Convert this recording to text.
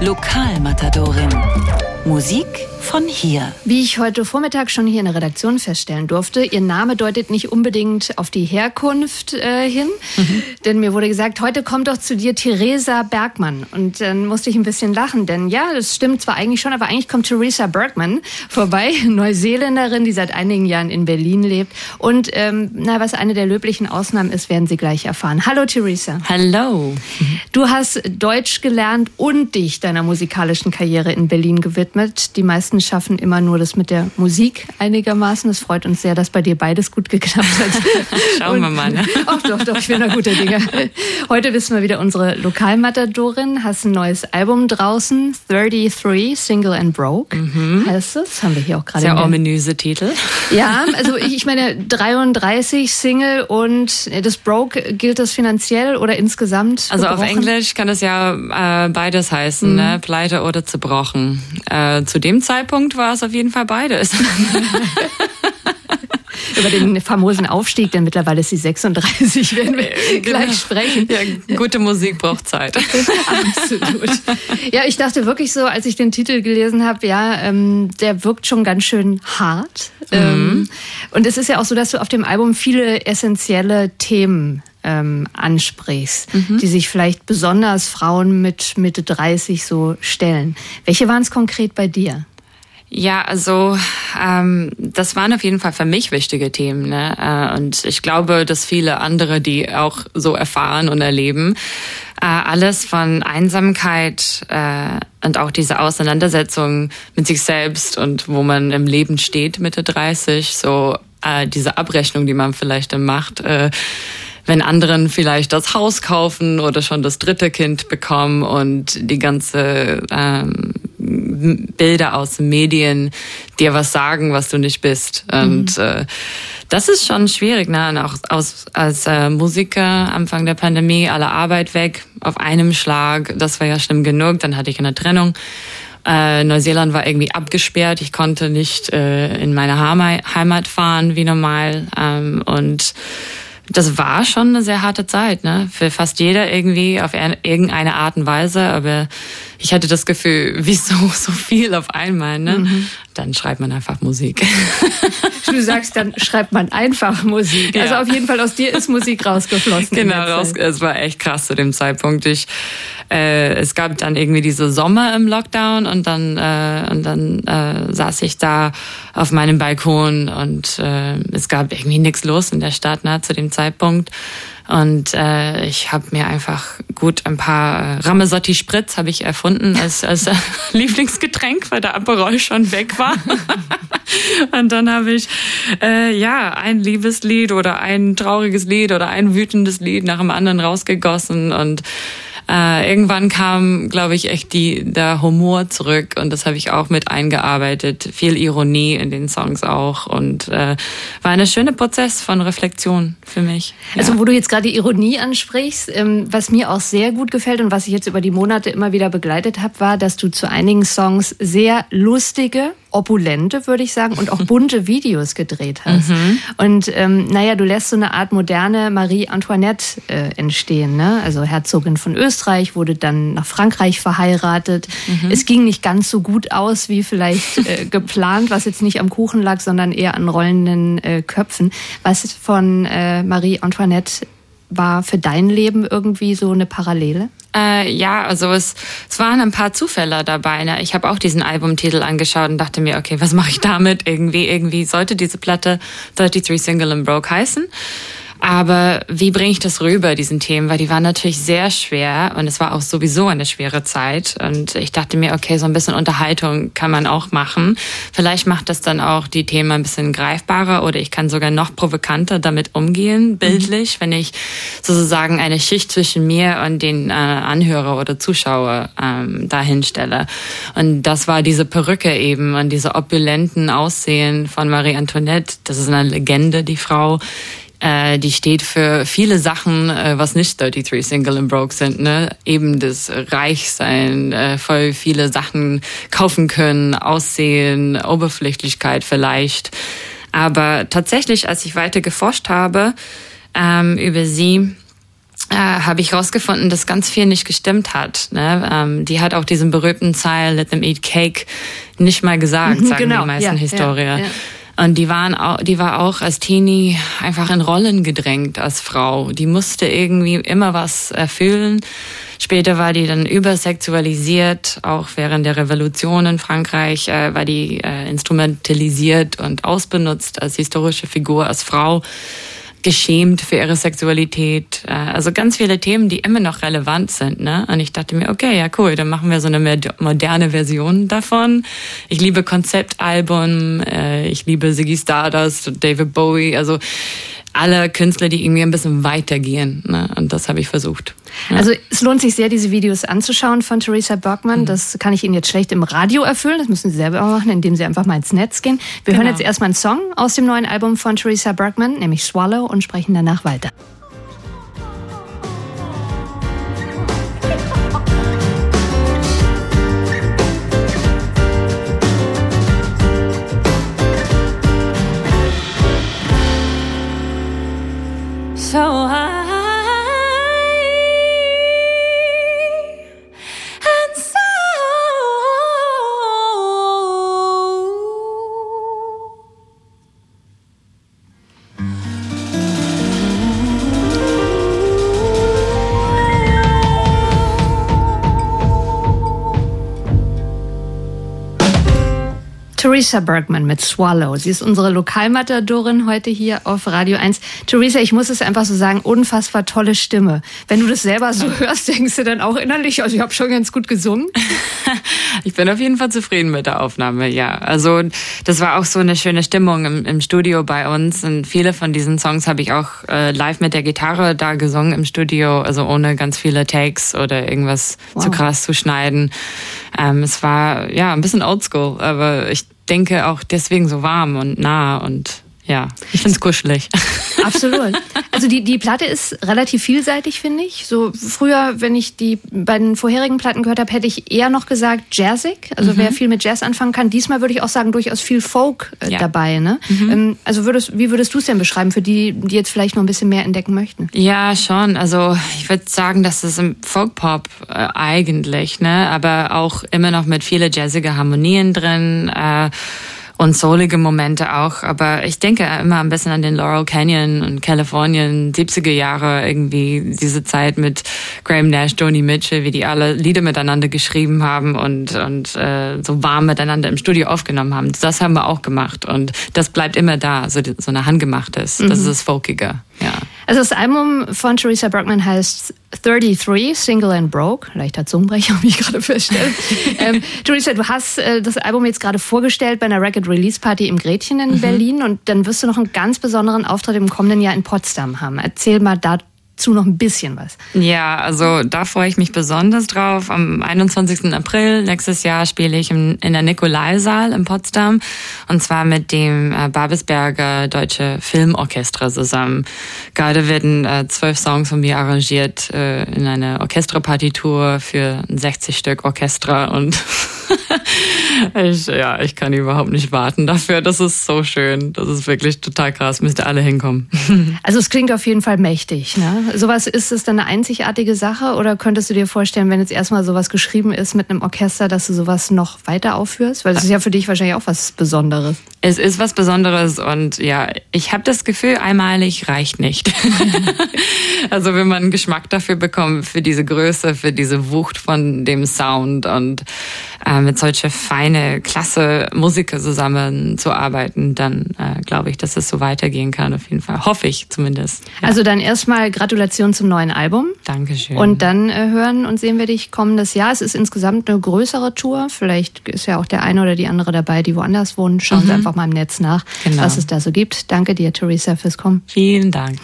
Lokalmatadorin. Musik von hier. Wie ich heute Vormittag schon hier in der Redaktion feststellen durfte, Ihr Name deutet nicht unbedingt auf die Herkunft äh, hin. Mhm. Denn mir wurde gesagt, heute kommt doch zu dir Theresa Bergmann. Und dann musste ich ein bisschen lachen, denn ja, das stimmt zwar eigentlich schon, aber eigentlich kommt Theresa Bergman vorbei, Neuseeländerin, die seit einigen Jahren in Berlin lebt. Und ähm, na, was eine der löblichen Ausnahmen ist, werden Sie gleich erfahren. Hallo Theresa. Hallo. Du hast Deutsch gelernt und dich deiner musikalischen Karriere in Berlin gewidmet. Die meisten meisten schaffen immer nur das mit der Musik einigermaßen. Es freut uns sehr, dass bei dir beides gut geklappt hat. Schauen wir mal. Ne? Ach doch, doch, ich bin da guter Dinge. Heute wissen wir wieder unsere Lokalmatadorin. Hast ein neues Album draußen, 33, Single and Broke mhm. heißt es. Haben wir hier auch gerade. Sehr ominöse Titel. Ja, also ich, ich meine 33 Single und das Broke gilt das finanziell oder insgesamt? Also gebrochen? auf Englisch kann es ja äh, beides heißen, mhm. ne? Pleite oder zerbrochen. Äh, zu dem Zeitpunkt Zeitpunkt war es auf jeden Fall beides. Über den famosen Aufstieg, denn mittlerweile ist sie 36, werden wir genau. gleich sprechen. Ja, gute Musik braucht Zeit. Absolut. Ja, ich dachte wirklich so, als ich den Titel gelesen habe, ja, ähm, der wirkt schon ganz schön hart. Mhm. Ähm, und es ist ja auch so, dass du auf dem Album viele essentielle Themen ähm, ansprichst, mhm. die sich vielleicht besonders Frauen mit Mitte 30 so stellen. Welche waren es konkret bei dir? Ja, also ähm, das waren auf jeden Fall für mich wichtige Themen. Ne? Äh, und ich glaube, dass viele andere, die auch so erfahren und erleben, äh, alles von Einsamkeit äh, und auch diese Auseinandersetzung mit sich selbst und wo man im Leben steht, Mitte 30, so äh, diese Abrechnung, die man vielleicht dann macht. Äh, wenn anderen vielleicht das Haus kaufen oder schon das dritte Kind bekommen und die ganze ähm, Bilder aus Medien dir was sagen, was du nicht bist. Und mhm. äh, das ist schon schwierig, ne? Und auch aus, als äh, Musiker Anfang der Pandemie, alle Arbeit weg auf einem Schlag. Das war ja schlimm genug. Dann hatte ich eine Trennung. Äh, Neuseeland war irgendwie abgesperrt. Ich konnte nicht äh, in meine Heimat fahren wie normal. Ähm, und das war schon eine sehr harte Zeit, ne? Für fast jeder irgendwie auf irgendeine Art und Weise. Aber ich hatte das Gefühl, wieso so viel auf einmal, ne? Mhm. Dann schreibt man einfach Musik. Du sagst, dann schreibt man einfach Musik. Also ja. auf jeden Fall aus dir ist Musik rausgeflossen. Genau, raus, es war echt krass zu dem Zeitpunkt. Ich, äh, es gab dann irgendwie diese Sommer im Lockdown und dann, äh, und dann äh, saß ich da auf meinem Balkon und äh, es gab irgendwie nichts los in der Stadt ne, zu dem Zeitpunkt. Und äh, ich habe mir einfach gut ein paar äh, Ramesotti Spritz habe ich erfunden als, als äh, Lieblingsgetränk, weil der Aperol schon weg war. und dann habe ich äh, ja ein Liebeslied oder ein trauriges Lied oder ein wütendes Lied nach dem anderen rausgegossen und äh, irgendwann kam, glaube ich, echt die, der Humor zurück und das habe ich auch mit eingearbeitet. Viel Ironie in den Songs auch und äh, war ein schöner Prozess von Reflexion für mich. Ja. Also wo du jetzt gerade die Ironie ansprichst, ähm, was mir auch sehr gut gefällt und was ich jetzt über die Monate immer wieder begleitet habe, war, dass du zu einigen Songs sehr lustige opulente, würde ich sagen, und auch bunte Videos gedreht hast. Mhm. Und ähm, naja, du lässt so eine Art moderne Marie Antoinette äh, entstehen. Ne? Also Herzogin von Österreich, wurde dann nach Frankreich verheiratet. Mhm. Es ging nicht ganz so gut aus wie vielleicht äh, geplant, was jetzt nicht am Kuchen lag, sondern eher an rollenden äh, Köpfen. Was von äh, Marie Antoinette war für dein Leben irgendwie so eine Parallele? Äh, ja, also es, es waren ein paar Zufälle dabei. Ne? Ich habe auch diesen Albumtitel angeschaut und dachte mir, okay, was mache ich damit? Irgendwie, irgendwie sollte diese Platte 33 Single and Broke heißen. Aber wie bringe ich das rüber, diesen Themen? Weil die waren natürlich sehr schwer und es war auch sowieso eine schwere Zeit. Und ich dachte mir, okay, so ein bisschen Unterhaltung kann man auch machen. Vielleicht macht das dann auch die Themen ein bisschen greifbarer oder ich kann sogar noch provokanter damit umgehen, bildlich, mhm. wenn ich sozusagen eine Schicht zwischen mir und den äh, Anhörer oder Zuschauer ähm, dahin stelle. Und das war diese Perücke eben und diese opulenten Aussehen von Marie Antoinette. Das ist eine Legende, die Frau äh, die steht für viele Sachen, äh, was nicht 33 Single and Broke sind. Ne? Eben das Reichsein, äh, voll viele Sachen kaufen können, Aussehen, Oberflächlichkeit vielleicht. Aber tatsächlich, als ich weiter geforscht habe ähm, über sie, äh, habe ich rausgefunden, dass ganz viel nicht gestimmt hat. Ne? Ähm, die hat auch diesen berühmten Zeil Let them eat cake nicht mal gesagt, sagen genau, die meisten ja, Historiker. Ja, ja. Und die waren auch, die war auch als Teenie einfach in Rollen gedrängt als Frau. Die musste irgendwie immer was erfüllen. Später war die dann übersexualisiert, auch während der Revolution in Frankreich äh, war die äh, instrumentalisiert und ausbenutzt als historische Figur, als Frau geschämt für ihre Sexualität. Äh, also ganz viele Themen, die immer noch relevant sind. Ne? Und ich dachte mir, okay, ja cool, dann machen wir so eine moderne Version davon. Ich liebe Konzeptalbum, äh, ich liebe Ziggy Stardust, David Bowie. Also alle Künstler, die irgendwie ein bisschen weitergehen. Ne? Und das habe ich versucht. Ja. Also es lohnt sich sehr, diese Videos anzuschauen von Theresa Bergmann. Mhm. Das kann ich Ihnen jetzt schlecht im Radio erfüllen. Das müssen Sie selber machen, indem Sie einfach mal ins Netz gehen. Wir genau. hören jetzt erstmal einen Song aus dem neuen Album von Theresa Bergmann, nämlich Swallow, und sprechen danach weiter. so high. Theresa Bergman mit Swallow. Sie ist unsere Lokalmatadorin heute hier auf Radio 1. Theresa, ich muss es einfach so sagen, unfassbar tolle Stimme. Wenn du das selber so hörst, denkst du dann auch innerlich, also ich habe schon ganz gut gesungen. ich bin auf jeden Fall zufrieden mit der Aufnahme, ja. Also das war auch so eine schöne Stimmung im, im Studio bei uns und viele von diesen Songs habe ich auch äh, live mit der Gitarre da gesungen im Studio, also ohne ganz viele Takes oder irgendwas wow. zu krass zu schneiden. Ähm, es war ja ein bisschen oldschool, aber ich denke auch deswegen so warm und nah und ja, ich finde es kuschelig. Absolut. Also die, die Platte ist relativ vielseitig, finde ich. So früher, wenn ich die beiden vorherigen Platten gehört habe, hätte ich eher noch gesagt jazzig. Also mhm. wer viel mit Jazz anfangen kann. Diesmal würde ich auch sagen, durchaus viel Folk äh, ja. dabei. Ne? Mhm. Ähm, also würdest, wie würdest du es denn beschreiben für die, die jetzt vielleicht noch ein bisschen mehr entdecken möchten? Ja, schon. Also ich würde sagen, dass es im Folk-Pop äh, eigentlich, ne? aber auch immer noch mit viele jazzige Harmonien drin. Äh, und soulige Momente auch. Aber ich denke immer ein bisschen an den Laurel Canyon und Kalifornien, 70er Jahre irgendwie, diese Zeit mit Graham Nash, Joni Mitchell, wie die alle Lieder miteinander geschrieben haben und, und äh, so warm miteinander im Studio aufgenommen haben. Das haben wir auch gemacht und das bleibt immer da, so, so eine handgemachtes. Mhm. Das ist das Folkige, ja. Also das Album von Theresa Bergman heißt 33, Single and Broke. Leichter Zungenbrecher, wie ich gerade feststelle. ähm, Theresa, du hast äh, das Album jetzt gerade vorgestellt bei einer Record Release Party im Gretchen in mhm. Berlin und dann wirst du noch einen ganz besonderen Auftritt im kommenden Jahr in Potsdam haben. Erzähl mal da dazu noch ein bisschen was. Ja, also da freue ich mich besonders drauf. Am 21. April nächstes Jahr spiele ich in der Nikolaisaal in Potsdam und zwar mit dem äh, Babelsberger Deutsche Filmorchester zusammen. Gerade werden äh, zwölf Songs von mir arrangiert äh, in einer Orchesterpartitur für ein 60 Stück Orchester und ich, ja, ich kann überhaupt nicht warten dafür. Das ist so schön. Das ist wirklich total krass. Müsst ihr alle hinkommen. Also es klingt auf jeden Fall mächtig. Ne? Sowas ist es dann eine einzigartige Sache oder könntest du dir vorstellen, wenn jetzt erstmal sowas geschrieben ist mit einem Orchester, dass du sowas noch weiter aufführst? Weil das ist ja für dich wahrscheinlich auch was Besonderes. Es ist was Besonderes und ja, ich habe das Gefühl, einmalig reicht nicht. also wenn man einen Geschmack dafür bekommt, für diese Größe, für diese Wucht von dem Sound und äh, mit solche feine, klasse Musiker zusammenzuarbeiten, dann äh, glaube ich, dass es so weitergehen kann auf jeden Fall. Hoffe ich zumindest. Ja. Also dann erstmal Gratulation zum neuen Album. Dankeschön. Und dann äh, hören und sehen wir dich kommendes Jahr. Es ist insgesamt eine größere Tour. Vielleicht ist ja auch der eine oder die andere dabei, die woanders wohnen. Schauen mhm. Sie einfach mal im Netz nach, genau. was es da so gibt. Danke dir, Theresa, fürs Kommen. Vielen Dank.